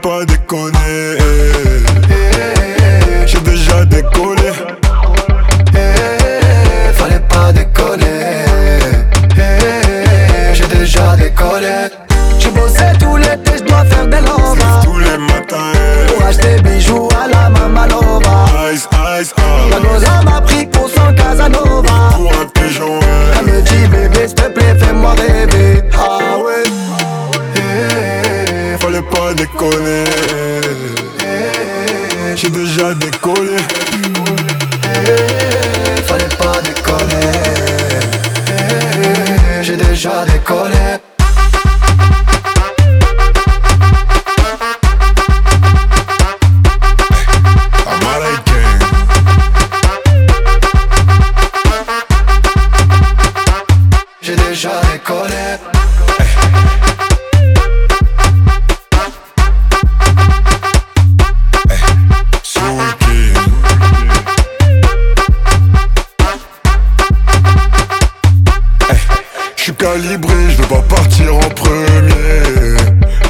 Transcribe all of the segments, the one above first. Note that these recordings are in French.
Fallait pas déconner. J'ai déjà décollé. Fallait pas déconner. Eh, J'ai déjà décollé. J'ai bossé tout l'été, je dois faire des lovas. Tous les matins. Pour acheter J'ai déjà décollé. Eh, Fallait pas déconner. Eh, J'ai déjà décollé. J'ai déjà décollé. Soul calibré, je veux pas partir en premier.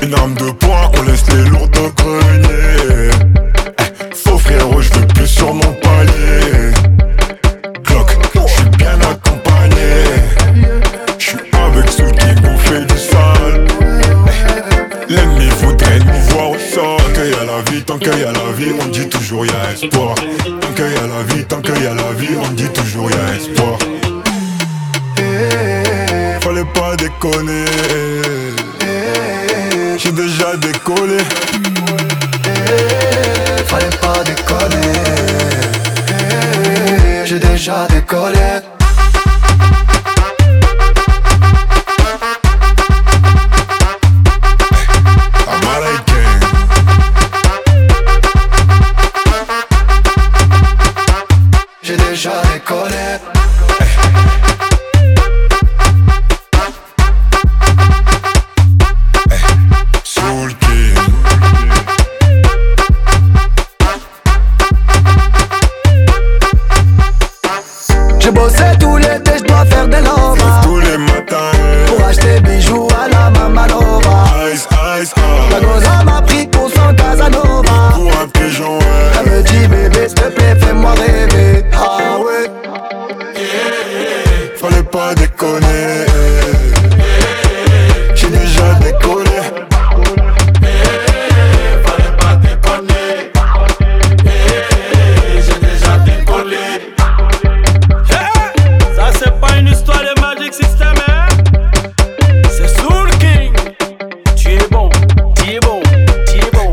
Une arme de poing, on laisse les lourds au grenier. Eh, Faux frérot, je veux plus sur mon palier. Glock, je suis bien accompagné. Je suis avec ceux qui nous fait du sale. Eh, L'ennemi voudrait nous voir au sol. Tant qu'il y a la vie, tant qu'il y a la vie, on dit toujours y a espoir. Tant qu'il y a la vie, tant qu'il y a la vie, on dit toujours y a espoir. Eh, Fallait pas déconner. J'ai déjà décollé. Fallait pas déconner. J'ai déjà décollé. Bossé tout l'été, je dois faire des lovas. Tous les matins. Pour acheter bijoux à la. Ice, c'est pas une histoire de Magic System, hein? C'est Soul King. Tu es bon, tu es bon, tu es bon.